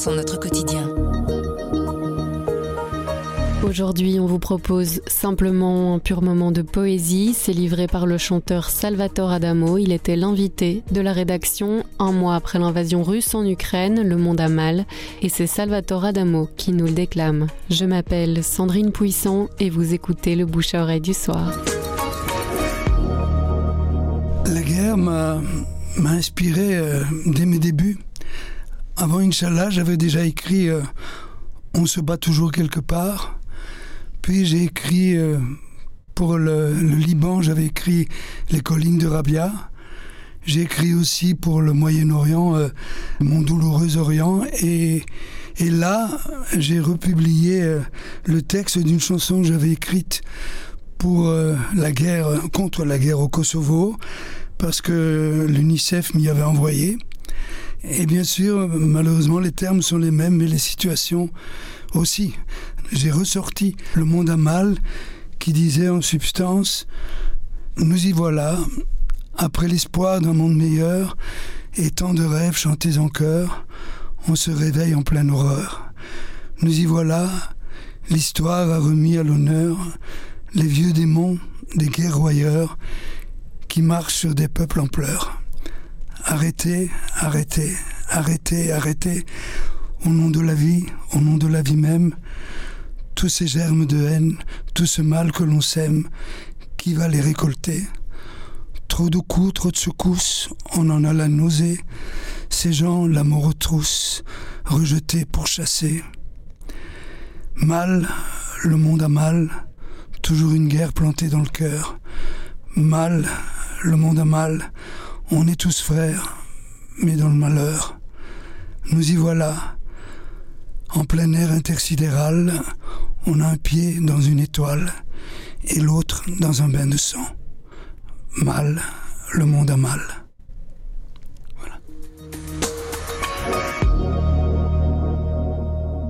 sont notre quotidien. Aujourd'hui, on vous propose simplement un pur moment de poésie. C'est livré par le chanteur Salvatore Adamo. Il était l'invité de la rédaction un mois après l'invasion russe en Ukraine. Le monde a mal. Et c'est Salvatore Adamo qui nous le déclame. Je m'appelle Sandrine Puissant et vous écoutez le bouche à oreille du soir. La guerre m'a inspiré euh, dès mes débuts. Avant Inch'Allah, j'avais déjà écrit euh, On se bat toujours quelque part. Puis j'ai écrit euh, pour le, Liban, j'avais écrit Les collines de Rabia. J'ai écrit aussi pour le Moyen-Orient, euh, Mon douloureux Orient. Et, et là, j'ai republié le texte d'une chanson que j'avais écrite pour la guerre, contre la guerre au Kosovo, parce que l'UNICEF m'y avait envoyé. Et bien sûr, malheureusement, les termes sont les mêmes, mais les situations aussi j'ai ressorti Le Monde à Mal qui disait en substance Nous y voilà, après l'espoir d'un monde meilleur et tant de rêves chantés en chœur, on se réveille en pleine horreur. Nous y voilà, l'histoire a remis à l'honneur les vieux démons des guerroyeurs qui marchent sur des peuples en pleurs. Arrêtez, arrêtez, arrêtez, arrêtez, au nom de la vie, au nom de la vie même, tous ces germes de haine, tout ce mal que l'on sème, qui va les récolter? Trop de coups, trop de secousses, on en a la nausée. Ces gens, la mort aux trousses, rejetés pour chasser. Mal, le monde a mal, toujours une guerre plantée dans le cœur. Mal, le monde a mal, on est tous frères, mais dans le malheur. Nous y voilà, en plein air intersidéral, on a un pied dans une étoile et l'autre dans un bain de sang. Mal, le monde a mal.